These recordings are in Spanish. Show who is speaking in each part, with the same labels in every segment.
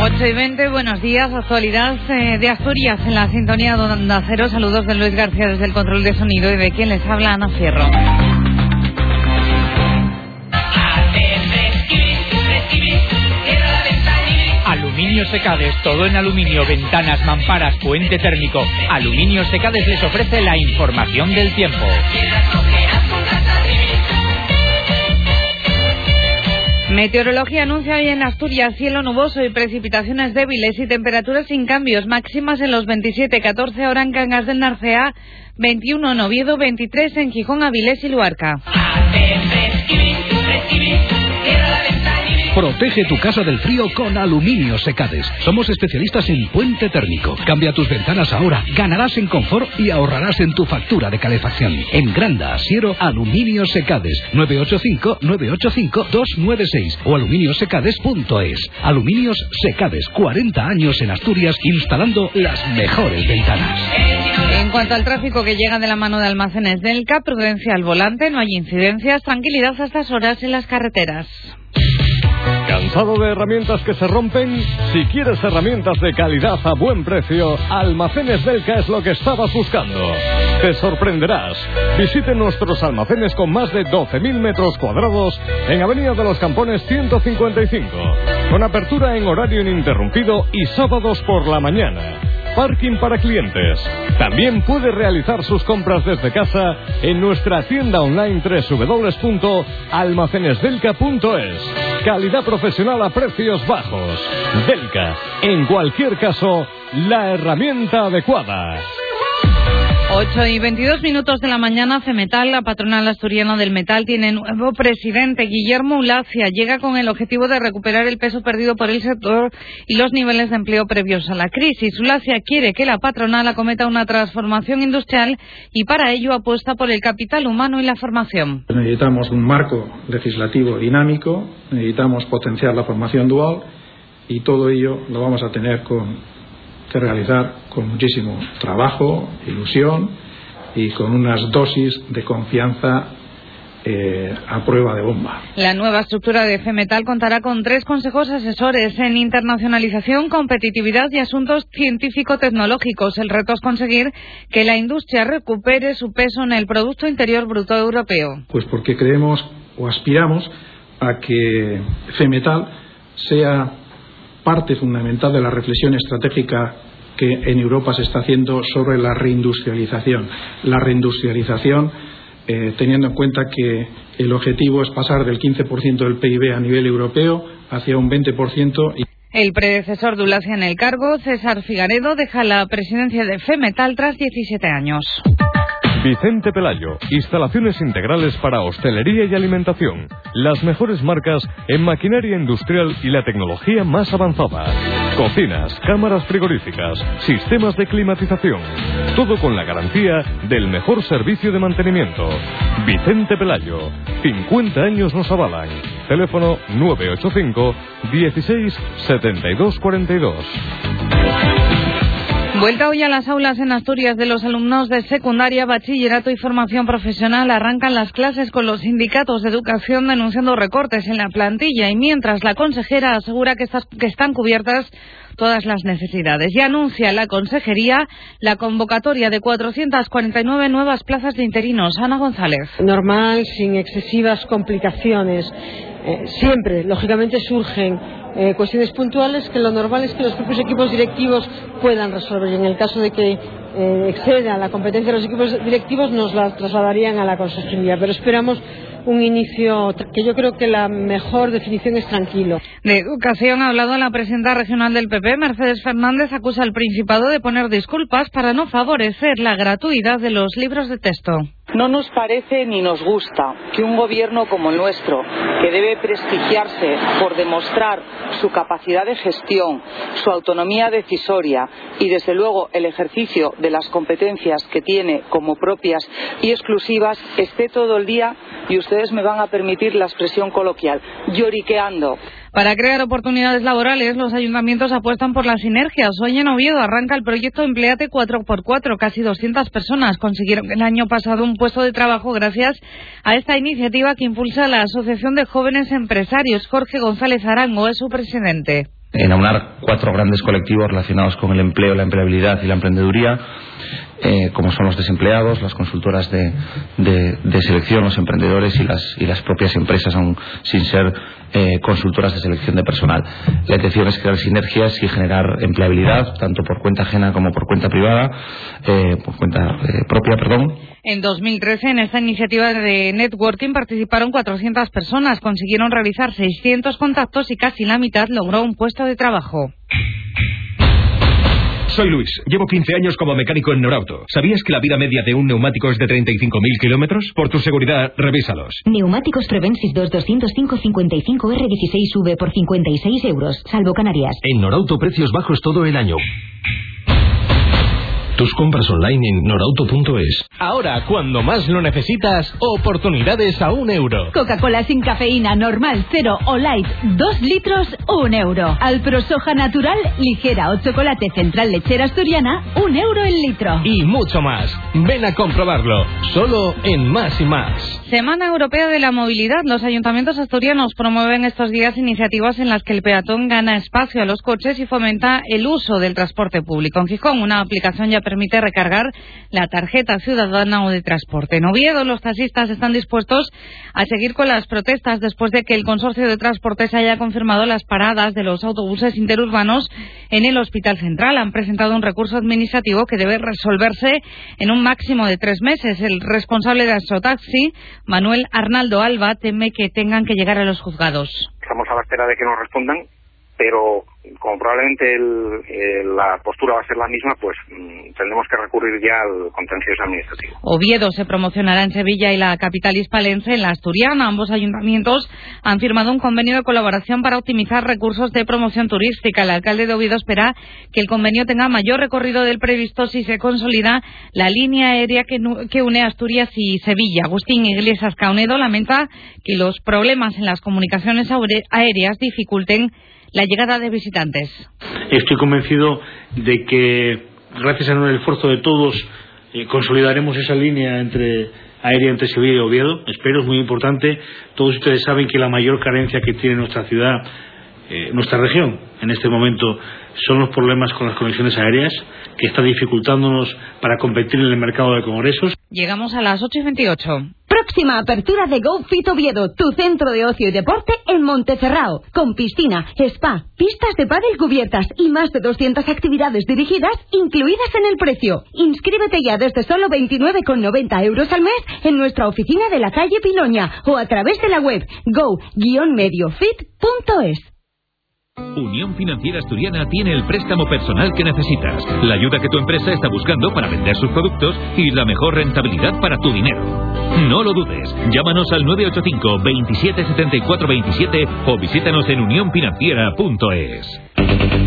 Speaker 1: 8 y 20, buenos días. Actualidad eh, de Asturias en la sintonía de Onda. Saludos de Luis García desde el control de sonido y de quien les habla Ana Fierro.
Speaker 2: Aluminio Secades, todo en aluminio, ventanas, mamparas, puente térmico. Aluminio Secades les ofrece la información del tiempo.
Speaker 1: Meteorología anuncia hoy en Asturias cielo nuboso y precipitaciones débiles y temperaturas sin cambios, máximas en los 27, 14 ahora en Cangas del Narcea, 21 en Oviedo, 23 en Gijón, Avilés y Luarca.
Speaker 3: Protege tu casa del frío con Aluminio Secades. Somos especialistas en puente térmico. Cambia tus ventanas ahora, ganarás en confort y ahorrarás en tu factura de calefacción. En Granda, Asiero, Aluminio Secades. 985-985-296 o aluminiosecades.es. Aluminios Secades, 40 años en Asturias instalando las mejores ventanas.
Speaker 1: En cuanto al tráfico que llega de la mano de almacenes del CAP, prudencia al volante, no hay incidencias, tranquilidad a estas horas en las carreteras.
Speaker 4: ¿Cansado de herramientas que se rompen? Si quieres herramientas de calidad a buen precio, Almacenes Delca es lo que estabas buscando. Te sorprenderás. Visite nuestros almacenes con más de 12.000 metros cuadrados en Avenida de los Campones 155, con apertura en horario ininterrumpido y sábados por la mañana parking para clientes. También puede realizar sus compras desde casa en nuestra tienda online www.almacenesdelca.es. Calidad profesional a precios bajos. Delca, en cualquier caso, la herramienta adecuada.
Speaker 1: 8 y 22 minutos de la mañana, Cemetal, la patronal asturiana del metal, tiene nuevo presidente. Guillermo Ulacia llega con el objetivo de recuperar el peso perdido por el sector y los niveles de empleo previos a la crisis. Ulacia quiere que la patronal acometa una transformación industrial y para ello apuesta por el capital humano y la formación.
Speaker 5: Necesitamos un marco legislativo dinámico, necesitamos potenciar la formación dual y todo ello lo vamos a tener con que realizar con muchísimo trabajo, ilusión y con unas dosis de confianza eh, a prueba de bomba.
Speaker 1: La nueva estructura de FEMETAL contará con tres consejos asesores en internacionalización, competitividad y asuntos científico-tecnológicos. El reto es conseguir que la industria recupere su peso en el Producto Interior Bruto Europeo.
Speaker 5: Pues porque creemos o aspiramos a que FEMETAL sea parte fundamental de la reflexión estratégica que en Europa se está haciendo sobre la reindustrialización. La reindustrialización, eh, teniendo en cuenta que el objetivo es pasar del 15% del PIB a nivel europeo hacia un 20%. Y
Speaker 1: el predecesor de Ulacia en el cargo, César Figaredo, deja la presidencia de FEMETAL tras 17 años.
Speaker 4: Vicente Pelayo, instalaciones integrales para hostelería y alimentación. Las mejores marcas en maquinaria industrial y la tecnología más avanzada. Cocinas, cámaras frigoríficas, sistemas de climatización. Todo con la garantía del mejor servicio de mantenimiento. Vicente Pelayo, 50 años nos avalan. Teléfono 985 16 72 42.
Speaker 1: Vuelta hoy a las aulas en Asturias de los alumnos de secundaria, bachillerato y formación profesional. Arrancan las clases con los sindicatos de educación denunciando recortes en la plantilla y mientras la consejera asegura que, están cubiertas todas las necesidades. Y anuncia la consejería la convocatoria de 449 nuevas plazas de interinos. Ana González.
Speaker 6: Normal, sin excesivas complicaciones. Eh, siempre, lógicamente, surgen eh, cuestiones puntuales que lo normal es que los propios equipos directivos puedan resolver. En el caso de que eh, exceda la competencia de los equipos directivos, nos la trasladarían a la consejería. Pero esperamos un inicio que yo creo que la mejor definición es tranquilo.
Speaker 1: De educación ha hablado la presidenta regional del PP, Mercedes Fernández, acusa al Principado de poner disculpas para no favorecer la gratuidad de los libros de texto.
Speaker 7: No nos parece ni nos gusta que un gobierno como el nuestro, que debe prestigiarse por demostrar su capacidad de gestión, su autonomía decisoria y, desde luego, el ejercicio de las competencias que tiene como propias y exclusivas, esté todo el día, y ustedes me van a permitir la expresión coloquial, lloriqueando
Speaker 1: para crear oportunidades laborales, los ayuntamientos apuestan por las sinergias. Hoy en Oviedo arranca el proyecto Empleate 4x4. Casi 200 personas consiguieron el año pasado un puesto de trabajo gracias a esta iniciativa que impulsa la Asociación de Jóvenes Empresarios. Jorge González Arango es su presidente.
Speaker 8: En aunar cuatro grandes colectivos relacionados con el empleo, la empleabilidad y la emprendeduría eh, como son los desempleados, las consultoras de, de, selección, los emprendedores y las, y las propias empresas, aún sin ser eh, consultoras de selección de personal. La intención es crear sinergias y generar empleabilidad, tanto por cuenta ajena como por cuenta privada, eh, por cuenta propia, perdón.
Speaker 1: En 2013, en esta iniciativa de networking participaron 400 personas, consiguieron realizar 600 contactos y casi la mitad logró un puesto de trabajo.
Speaker 9: Soy Luis. Llevo 15 años como mecánico en Norauto. ¿Sabías que la vida media de un neumático es de 35.000 kilómetros? Por tu seguridad, revísalos.
Speaker 10: Neumáticos Prevensis 2 205 55R16V por 56 euros, salvo Canarias.
Speaker 9: En Norauto, precios bajos todo el año. Tus compras online en norauto.es.
Speaker 11: Ahora, cuando más lo necesitas, oportunidades a un euro.
Speaker 12: Coca-Cola sin cafeína, normal, cero o light, dos litros, un euro. Alpro soja natural, ligera o chocolate central lechera asturiana, un euro el litro.
Speaker 11: Y mucho más. Ven a comprobarlo. Solo en Más y Más.
Speaker 1: Semana Europea de la Movilidad. Los ayuntamientos asturianos promueven estos días iniciativas en las que el peatón gana espacio a los coches y fomenta el uso del transporte público. En Gijón, una aplicación ya permite recargar la tarjeta ciudadana o de transporte. En Oviedo, los taxistas están dispuestos a seguir con las protestas después de que el consorcio de transportes haya confirmado las paradas de los autobuses interurbanos en el Hospital Central. Han presentado un recurso administrativo que debe resolverse en un máximo de tres meses. El responsable de Astrotaxi, Manuel Arnaldo Alba, teme que tengan que llegar a los juzgados.
Speaker 13: Estamos a la espera de que nos respondan, pero como probablemente la postura va a ser la misma, pues mm, tendremos que recurrir ya al contencioso administrativo.
Speaker 1: Oviedo se promocionará en Sevilla y la capital hispalense en la Asturiana. Ambos ayuntamientos han firmado un convenio de colaboración para optimizar recursos de promoción turística. El alcalde de Oviedo espera que el convenio tenga mayor recorrido del previsto si se consolida la línea aérea que, que une Asturias y Sevilla. Agustín Iglesias Caunedo lamenta que los problemas en las comunicaciones aéreas dificulten la llegada de visitantes.
Speaker 14: Estoy convencido de que, gracias al esfuerzo de todos, eh, consolidaremos esa línea entre aérea entre Sevilla y Oviedo. Espero, es muy importante. Todos ustedes saben que la mayor carencia que tiene nuestra ciudad, eh, nuestra región, en este momento, son los problemas con las conexiones aéreas, que está dificultándonos para competir en el mercado de congresos.
Speaker 1: Llegamos a las 8 y 28.
Speaker 12: Próxima apertura de Go Fit Oviedo, tu centro de ocio y deporte en Montecerrao, con piscina, spa, pistas de pádel cubiertas y más de 200 actividades dirigidas incluidas en el precio. Inscríbete ya desde solo 29,90 euros al mes en nuestra oficina de la calle Piloña o a través de la web go-mediofit.es.
Speaker 15: Unión Financiera Asturiana tiene el préstamo personal que necesitas, la ayuda que tu empresa está buscando para vender sus productos y la mejor rentabilidad para tu dinero. No lo dudes, llámanos al 985 27 74 27 o visítanos en unionfinanciera.es.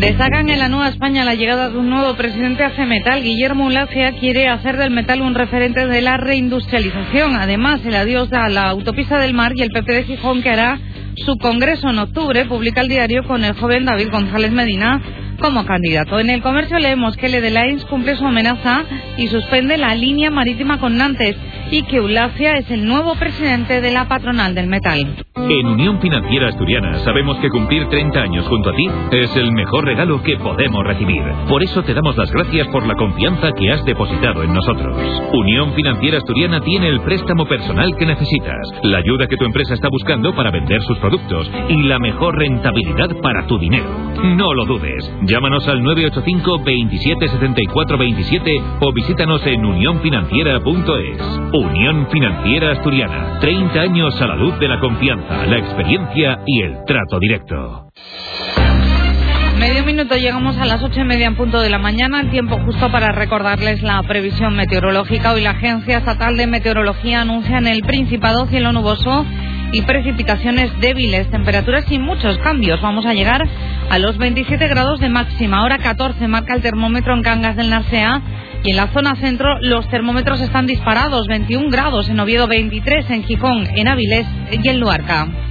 Speaker 1: Destacan en la Nueva España la llegada de un nuevo presidente a Metal. Guillermo Ulacia quiere hacer del metal un referente de la reindustrialización. Además, el adiós a la autopista del mar y el PP de Gijón que hará su congreso en octubre, publica el diario con el joven David González Medina como candidato. En el comercio leemos que Le Lines cumple su amenaza y suspende la línea marítima con Nantes y que Eulacia es el nuevo presidente de la patronal del metal.
Speaker 15: En Unión Financiera Asturiana sabemos que cumplir 30 años junto a ti es el mejor regalo que podemos recibir. Por eso te damos las gracias por la confianza que has depositado en nosotros. Unión Financiera Asturiana tiene el préstamo personal que necesitas, la ayuda que tu empresa está buscando para vender sus productos y la mejor rentabilidad para tu dinero. No lo dudes. Llámanos al 985 27 74 27 o visítanos en unionfinanciera.es. Unión Financiera Asturiana. 30 años a la luz de la confianza la experiencia y el trato directo.
Speaker 1: Medio minuto, llegamos a las ocho y media en punto de la mañana, el tiempo justo para recordarles la previsión meteorológica. Hoy la Agencia Estatal de Meteorología anuncia en el Principado cielo nuboso y precipitaciones débiles, temperaturas sin muchos cambios. Vamos a llegar a los 27 grados de máxima. Ahora 14 marca el termómetro en Cangas del Narcea y en la zona centro los termómetros están disparados, 21 grados en Oviedo, 23 en Gijón, en Avilés y en Luarca.